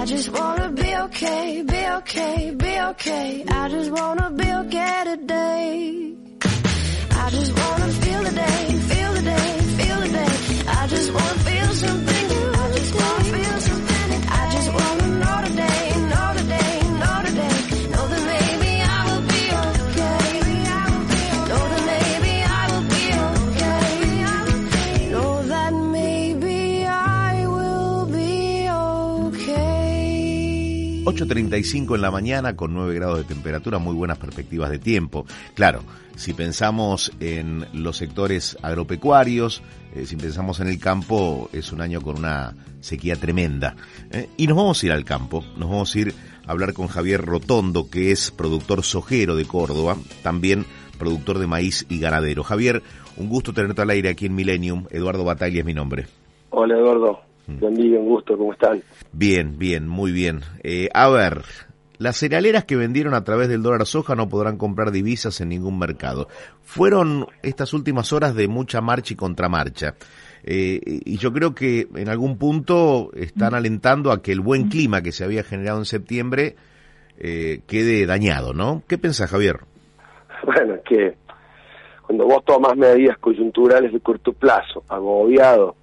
I just wanna be okay, be okay, be okay. I just wanna be okay today. I just wanna feel the day, feel the day, feel the day. I just wanna feel something 8.35 en la mañana con 9 grados de temperatura, muy buenas perspectivas de tiempo. Claro, si pensamos en los sectores agropecuarios, eh, si pensamos en el campo, es un año con una sequía tremenda. ¿eh? Y nos vamos a ir al campo, nos vamos a ir a hablar con Javier Rotondo, que es productor sojero de Córdoba, también productor de maíz y ganadero. Javier, un gusto tenerte al aire aquí en Millennium. Eduardo Bataglia es mi nombre. Hola Eduardo, buen día, un gusto, ¿cómo están? Bien, bien, muy bien. Eh, a ver, las cerealeras que vendieron a través del dólar soja no podrán comprar divisas en ningún mercado. Fueron estas últimas horas de mucha marcha y contramarcha. Eh, y yo creo que en algún punto están alentando a que el buen clima que se había generado en septiembre eh, quede dañado, ¿no? ¿Qué pensás, Javier? Bueno, es que cuando vos tomas medidas coyunturales de corto plazo, agobiado,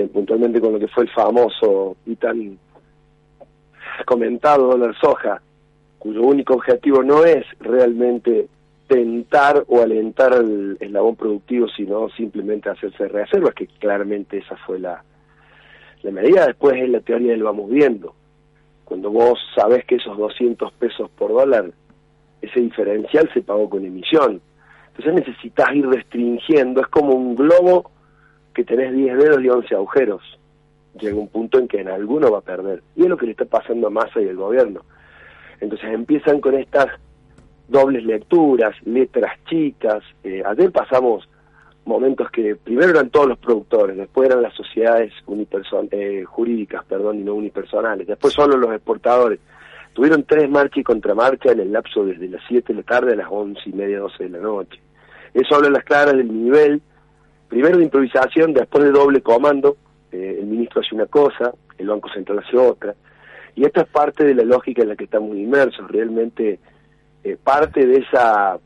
eh, puntualmente con lo que fue el famoso y tan comentado dólar soja, cuyo único objetivo no es realmente tentar o alentar el eslabón productivo, sino simplemente hacerse reservas, que claramente esa fue la, la medida. Después es la teoría del vamos viendo. Cuando vos sabés que esos 200 pesos por dólar, ese diferencial se pagó con emisión. Entonces necesitas ir restringiendo, es como un globo que tenés 10 dedos y 11 agujeros. Llega un punto en que en alguno va a perder. Y es lo que le está pasando a Massa y al gobierno. Entonces empiezan con estas dobles lecturas, letras chicas. Eh, ayer pasamos momentos que primero eran todos los productores, después eran las sociedades eh, jurídicas, perdón, y no unipersonales, después solo los exportadores. Tuvieron tres marchas y contramarchas en el lapso desde las 7 de la tarde a las 11 y media, 12 de la noche. Eso habla las claras del nivel, primero de improvisación, después de doble comando, eh, el ministro hace una cosa, el Banco Central hace otra, y esta es parte de la lógica en la que estamos inmersos, realmente eh, parte de esa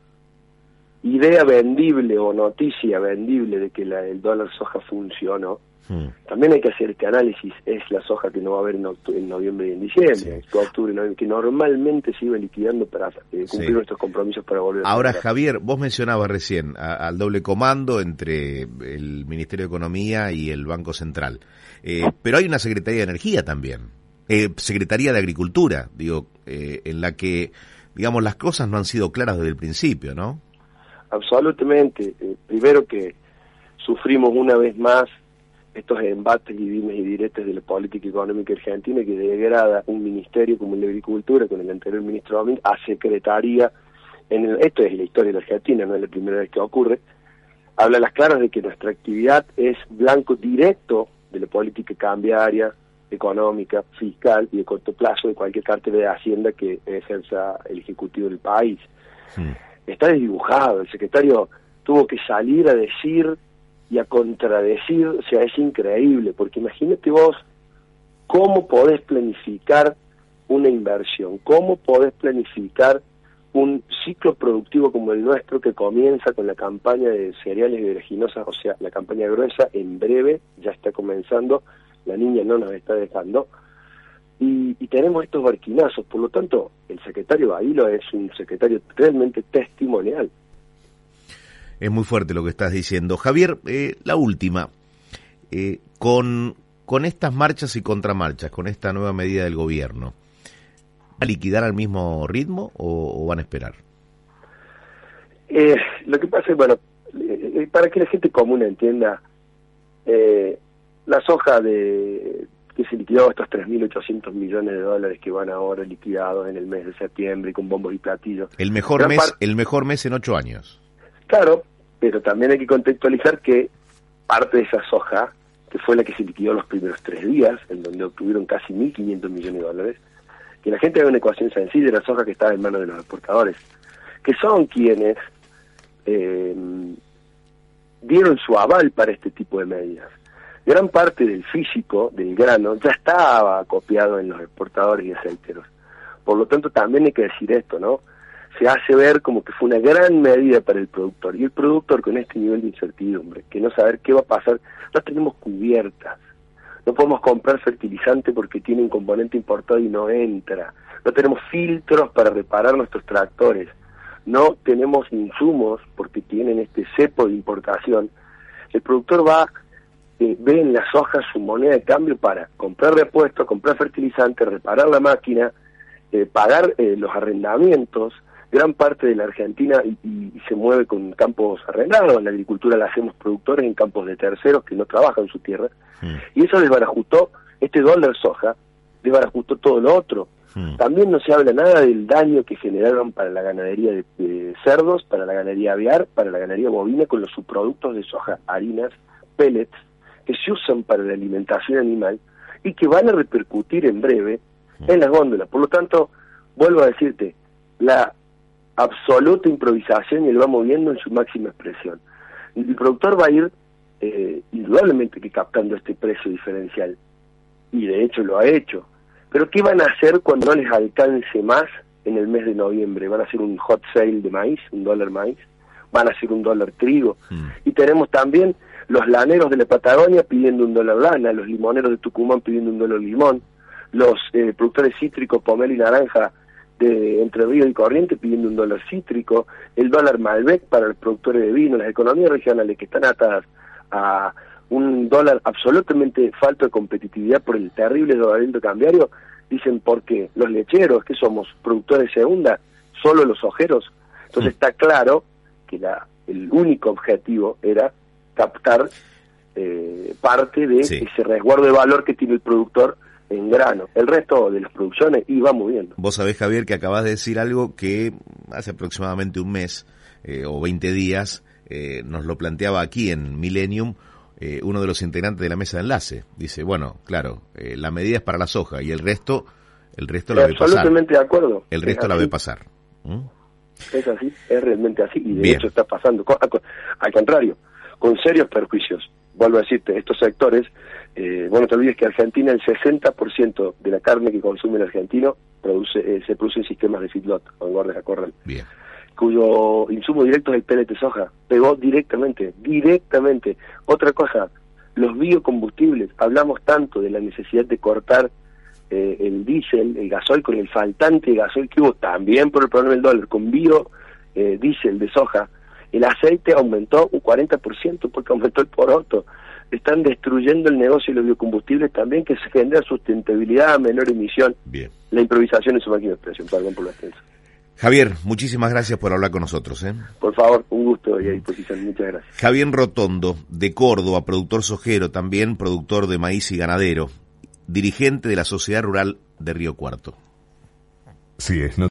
idea vendible o noticia vendible de que la, el dólar soja funcionó. Hmm. También hay que hacer este análisis, es la soja que no va a haber en, en noviembre y en diciembre, Sí. octubre, noviembre, que normalmente se iba liquidando para eh, cumplir Sí. nuestros compromisos para volver a Ahora. Javier, vos mencionabas recién a- al doble comando entre el Ministerio de Economía y el Banco Central. Eh, pero hay una Secretaría de Energía también. Eh, Secretaría de Agricultura, digo, eh, en la que, digamos, las cosas no han sido claras desde el principio, ¿no? Absolutamente. Primero que sufrimos una vez más estos embates y dimes y diretes de la política económica argentina que degrada un ministerio como el de Agricultura con el anterior ministro Domínguez a secretaría. En el, esto es la historia de la Argentina, no es la primera vez que ocurre. Habla a las claras de que nuestra actividad es blanco directo de la política cambiaria, económica, fiscal y de corto plazo de cualquier cartera de Hacienda que ejerza el Ejecutivo del país está desdibujado. El secretario tuvo que salir a decir y a contradecir, o sea, es increíble, porque imagínate vos cómo podés planificar una inversión, cómo podés planificar un ciclo productivo como el nuestro que comienza con la campaña de cereales y oleaginosas, o sea, la campaña gruesa en breve ya está comenzando, la niña no nos está dejando, y, y tenemos estos barquinazos, por lo tanto, el secretario Bailo es un secretario realmente testimonial. Es muy fuerte lo que estás diciendo. Javier, eh, la última. Eh, con, con estas marchas y contramarchas, con esta nueva medida del gobierno, ¿va a liquidar al mismo ritmo o, o van a esperar? Eh, lo que pasa es, bueno, eh, eh, para que la gente común entienda, eh, la soja de que se liquidó estos 3.800 millones de dólares que van ahora liquidados en el mes de septiembre con bombos y platillos. El mejor Gran mes, el mejor mes en ocho años. Claro, pero también hay que contextualizar que parte de esa soja, que fue la que se liquidó los primeros tres días, en donde obtuvieron casi 1.500 millones de dólares, que la gente haga una ecuación sencilla de la soja que estaba en manos de los exportadores, que son quienes eh, dieron su aval para este tipo de medidas. Gran parte del físico del grano ya estaba copiado en los exportadores y aceiteros. Por lo tanto, también hay que decir esto, ¿no? Se hace ver como que fue una gran medida para el productor. Y el productor con este nivel de incertidumbre, que no saber qué va a pasar, no tenemos cubiertas. No podemos comprar fertilizante porque tiene un componente importado y no entra. No tenemos filtros para reparar nuestros tractores. No tenemos insumos porque tienen este cepo de importación. El productor va, eh, ve en las hojas su moneda de cambio para comprar repuestos, comprar fertilizante, reparar la máquina, eh, pagar eh, los arrendamientos. Gran parte de la Argentina y, y- se mueve con campos arrendados. La agricultura la hacemos productores en campos de terceros que no trabajan su tierra. Mm, Y eso desbarajustó, este dólar soja, desbarajustó todo lo otro. mm. También no se habla nada del daño que generaron para la ganadería de, de cerdos, para la ganadería aviar, para la ganadería bovina con los subproductos de soja, harinas, pellets, que se usan para la alimentación animal y que van a repercutir en breve en las góndolas. Por lo tanto, vuelvo a decirte, la absoluta improvisación y él va moviendo en su máxima expresión. El productor va a ir eh, indudablemente que captando este precio diferencial y de hecho lo ha hecho. Pero ¿qué van a hacer cuando no les alcance más en el mes de noviembre? ¿Van a hacer un hot sale de maíz, un dólar maíz? ¿Van a hacer un dólar trigo? Mm. Y tenemos también los laneros de la Patagonia pidiendo un dólar lana, los limoneros de Tucumán pidiendo un dólar limón, los eh, productores cítricos, pomelo y naranja de Entre Ríos y Corriente pidiendo un dólar cítrico, el dólar Malbec para los productores de vino, las economías regionales que están atadas a un dólar absolutamente falto de competitividad por el terrible dólarito cambiario, dicen porque los lecheros, que somos productores de segunda, solo los ojeros. Entonces Mm. está claro que la, el único objetivo era captar eh, parte de Sí. ese resguardo de valor que tiene el productor en grano. El resto de las producciones iba moviendo. Vos sabés, Javier, que acabas de decir algo que hace aproximadamente un mes eh, o 20 días eh, nos lo planteaba aquí en Millennium eh, uno de los integrantes de la mesa de enlace. Dice, bueno, claro, eh, la medida es para la soja y el resto, el resto la ve pasar. Absolutamente de acuerdo. El Es resto la ve pasar. ¿Mm? Es así, es realmente así, y de Bien. hecho está pasando. Al contrario, con serios perjuicios. Vuelvo a decirte, estos sectores, eh, bueno, te olvides que Argentina, el 60% de la carne que consume el argentino produce, eh, se produce en sistemas de feedlot, o en guardias a corral, Bien. cuyo insumo directo es el pellet de soja. Pegó directamente, directamente. Otra cosa, los biocombustibles. Hablamos tanto de la necesidad de cortar eh, el diésel, el gasoil, con el faltante de gasoil que hubo también por el problema del dólar, con bio eh, diésel de soja. El aceite aumentó un 40% porque aumentó el poroto. Están destruyendo el negocio de los biocombustibles también, que se genera sustentabilidad, menor emisión. Bien. La improvisación es su máxima expresión, perdón por la extensa. Javier, muchísimas gracias por hablar con nosotros. ¿eh? Por favor, un gusto y a disposición. Muchas gracias. Javier Rotondo, de Córdoba, productor sojero, también productor de maíz y ganadero, dirigente de la Sociedad Rural de Río Cuarto. Si es